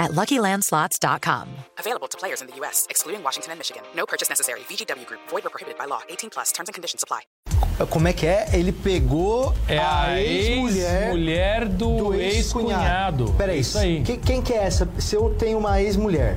at LuckyLandSlots.com. Available to players in the U.S., excluding Washington and Michigan. No purchase necessary. VGW Group. Void or prohibited by law. 18 plus. Terms and conditions apply. Como é que é? Ele pegou É a ex-mulher ex-mulher do, ex-cunhado. Peraí, Isso aí. que- quem que é essa? Se eu tenho uma ex-mulher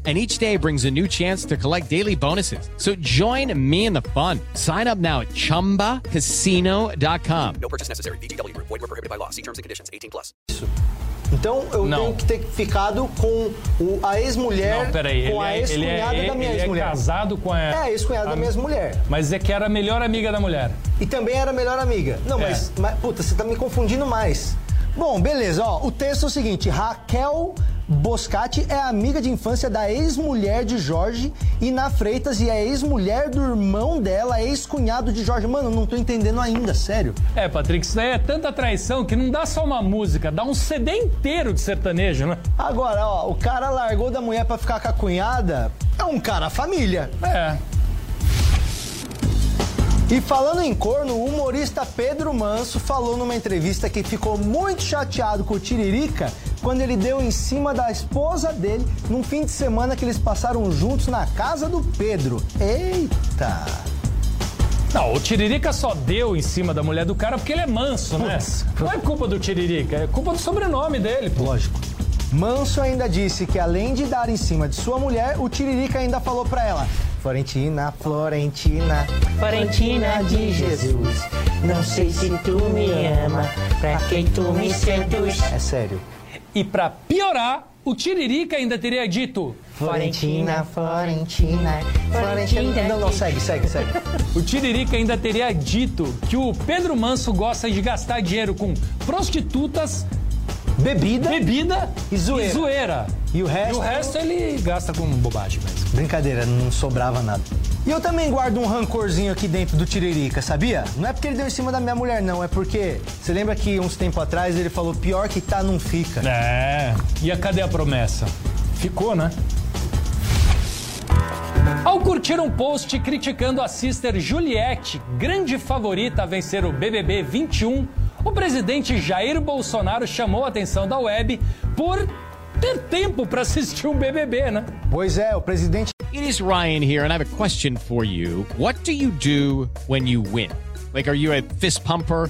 And each day brings a new chance to collect daily bonuses. So join me in the fun. Sign up now at chumbacasino.com. No purchase necessary. Group. Void were prohibited by law. See terms and conditions. 18 plus. Então eu Não. tenho que ter ficado com o- a ex-mulher Não, peraí. Ele com a é, ele é, ex-cunhada da minha ele é ex-mulher. casado com a... É, a ex-cunhada da minha ex-mulher. Mas é que era a melhor amiga da mulher. E também era a melhor amiga. Não, É. mas, mas, puta, você tá me confundindo mais. Bom, beleza, ó. O texto é o seguinte: Raquel Boscati é amiga de infância da ex-mulher de Jorge e na Freitas e é ex-mulher do irmão dela, ex-cunhado de Jorge. Mano, não tô entendendo ainda, sério. É, Patrick, isso daí é tanta traição que não dá só uma música, dá um CD inteiro de sertanejo, né? Agora, ó, o cara largou da mulher pra ficar com a cunhada. É um cara família. É. E falando em corno, o humorista Pedro Manso falou numa entrevista que ficou muito chateado com o Tiririca quando ele deu em cima da esposa dele num fim de semana que eles passaram juntos na casa do Pedro. Eita! Não, o Tiririca só deu em cima da mulher do cara porque ele é manso, né? Putz. Não é culpa do Tiririca, é culpa do sobrenome dele, pô. Lógico. Manso ainda disse que além de dar em cima de sua mulher, o Tiririca ainda falou pra ela: Florentina, Florentina, Florentina de Jesus, não sei se tu me ama, pra quem tu me seduz. é sério. E pra piorar, o Tiririca ainda teria dito. Florentina, Florentina, Florentina. Não, não, segue, segue, segue. O Tiririca ainda teria dito que o Pedro Manso gosta de gastar dinheiro com prostitutas, Bebida. bebida E zoeira. zoeira. E o resto? E o resto ele gasta com bobagem mesmo. Brincadeira, não sobrava nada. E eu também guardo um rancorzinho aqui dentro do Tiririca, sabia? Não é porque ele deu em cima da minha mulher, não. É porque, você lembra que uns tempos atrás ele falou, pior que tá, não fica. É. E a cadê a promessa? Ficou, né? Ao curtir um post criticando a sister Juliette, grande favorita a vencer o BBB 21, o presidente Jair Bolsonaro chamou a atenção da web por ter tempo para assistir um BBB, né? Pois é, o presidente It is Ryan here, and I have a question for you. What do you do when you win? Like, are you a fist pumper,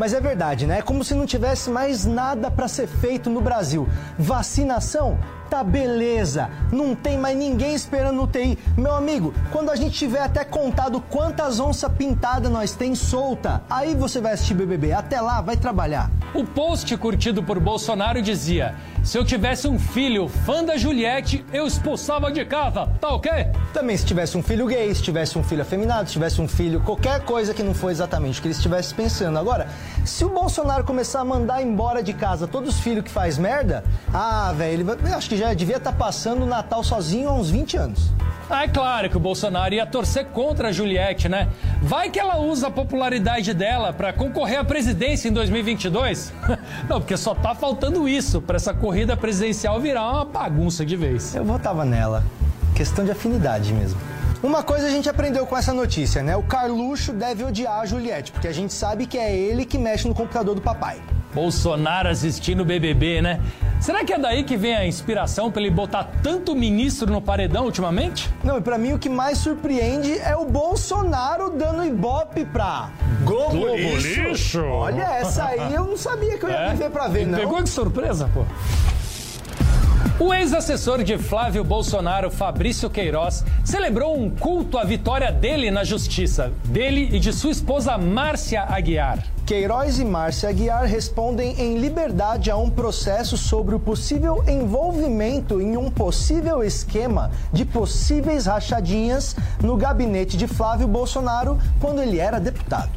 Mas é verdade, né? É como se não tivesse mais nada pra ser feito no Brasil. Vacinação? Tá beleza. Não tem mais ninguém esperando no UTI. Meu amigo, quando a gente tiver até contado quantas onças pintadas nós tem solta, aí você vai assistir BBB. Até lá, vai trabalhar. O post curtido por Bolsonaro dizia: Se eu tivesse um filho fã da Juliette, eu expulsava de casa, tá ok? Também se tivesse um filho gay, se tivesse um filho afeminado, se tivesse um filho, qualquer coisa que não foi exatamente o que ele estivesse pensando. Agora, se o Bolsonaro começar a mandar embora de casa todos os filhos que faz merda, ah, velho, ele vai- eu acho que já devia estar passando o Natal sozinho há uns 20 anos. Ah, é claro que o Bolsonaro ia torcer contra a Juliette, né? Vai que ela usa a popularidade dela pra concorrer à presidência em 2022? Não, porque só tá faltando isso pra essa corrida presidencial virar uma bagunça de vez. Eu votava nela. Questão de afinidade mesmo. Uma coisa a gente aprendeu com essa notícia, né? O Carluxo deve odiar a Juliette, porque a gente sabe que é ele que mexe no computador do papai. Bolsonaro assistindo o BBB, né? Será que é daí que vem a inspiração para ele botar tanto ministro no paredão ultimamente? Não, e pra mim o que mais surpreende é o Bolsonaro dando ibope pra Globo, Globo lixo. Lixo? Olha, essa aí eu não sabia que eu ia É? viver pra ver, não. Pegou de surpresa, pô. O ex-assessor de Flávio Bolsonaro, Fabrício Queiroz, celebrou um culto à vitória dele na justiça, dele e de sua esposa Márcia Aguiar. Queiroz e Márcia Aguiar respondem em liberdade a um processo sobre o possível envolvimento em um possível esquema de possíveis rachadinhas no gabinete de Flávio Bolsonaro quando ele era deputado.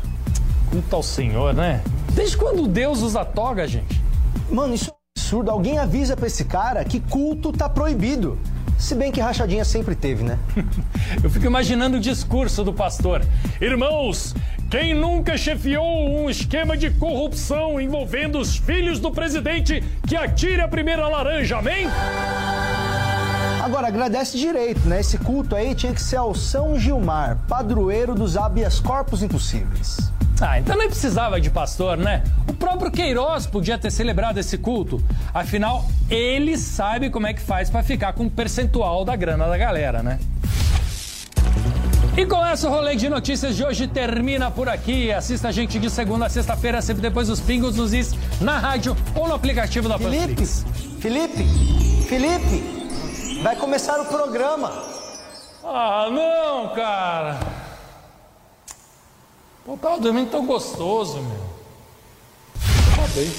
Culto ao Senhor, né? Desde quando Deus usa toga, gente? Mano, isso absurdo. Alguém avisa pra esse cara que culto tá proibido. Se bem que rachadinha sempre teve, né? Eu fico imaginando o discurso do pastor. Irmãos, quem nunca chefiou um esquema de corrupção envolvendo os filhos do presidente que atire a primeira laranja, amém? Agora, agradece direito, né? Esse culto aí tinha que ser ao São Gilmar, padroeiro dos habeas corpus impossíveis. Ah, então nem precisava de pastor, né? O próprio Queiroz podia ter celebrado esse culto. Afinal, ele sabe como é que faz pra ficar com o percentual da grana da galera, né? E com essa, o rolê de notícias de hoje termina por aqui. Assista a gente de segunda a sexta-feira, sempre depois dos pingos nos is, na rádio ou no aplicativo da Felipe, Panflix. Felipe, Felipe, vai começar o programa. Ah, não, cara. Pô, tava dormindo tão gostoso, meu. Acabei.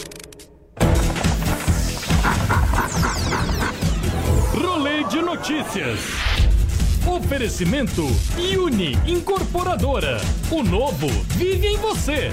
Rolê de notícias. Oferecimento Uni Incorporadora. O novo vive em você.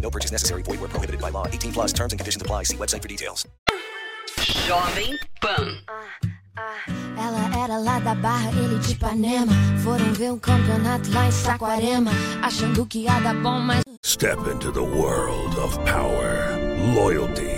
No purchase necessary. Void were prohibited by law. 18 plus terms and conditions apply. See website for details. Jovem Pan. Ah, ah, ah. Ela era lá da Barra, ele de Ipanema. Foram ver um campeonato lá em Saquarema. Achando que ia dar bom, mas. Step into the world of power, loyalty,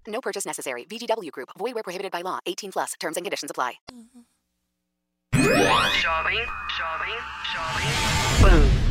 No purchase necessary. VGW Group. Void where prohibited by law. 18 plus. Terms and conditions apply. Jovem, jovem, jovem Pan.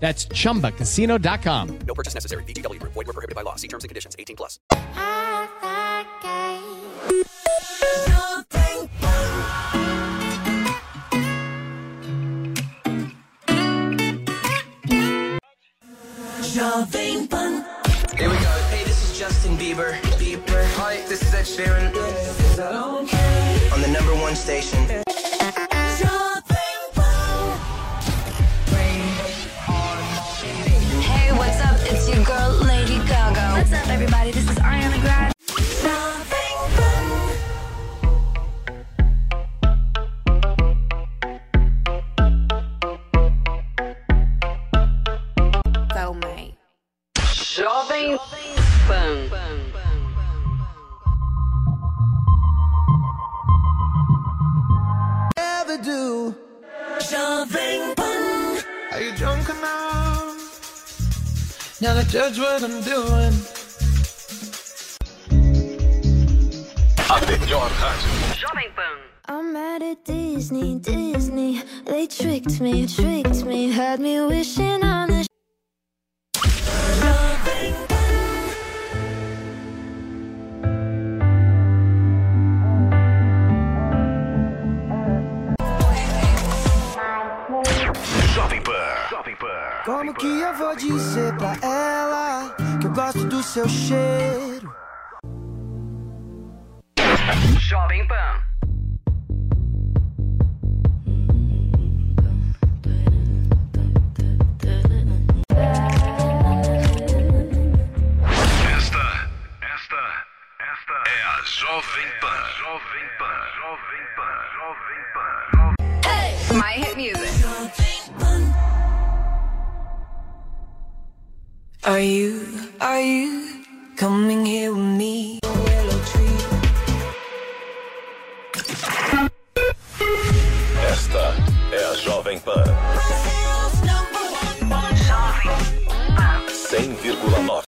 That's chumbacasino.com. No purchase necessary. VGW Group. Void were prohibited by law. See terms and conditions. 18 plus. Jovem Pan. Here we go. Hey, this is Justin Bieber. Bieber. Hi, this is Ed Sheeran. Is that okay? On the number one station. Hey, your girl, Lady Gaga. What's up, everybody? This is Ariana Grande. Judge what I'm doing. A melhor rádio. Jovem Pan. I'm mad at Disney, Disney. They tricked me, tricked me, had me wishing on que eu vou dizer pra ela que eu gosto do seu cheiro? Jovem Pan. Esta, esta, esta é a Jovem Pan. Jovem Pan. Jovem Pan. Jovem Pan. My hit music. Are you, are you coming here with me? Esta é a Jovem Pan.